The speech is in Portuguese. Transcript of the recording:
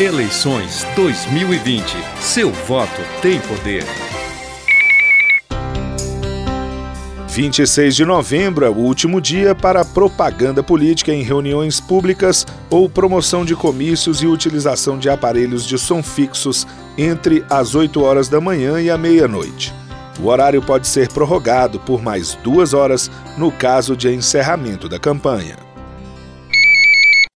Eleições 2020. Seu voto tem poder. 26 de novembro é o último dia para propaganda política em reuniões públicas ou promoção de comícios e utilização de aparelhos de som fixos entre as 8 horas da manhã e a meia-noite. O horário pode ser prorrogado por mais duas horas no caso de encerramento da campanha.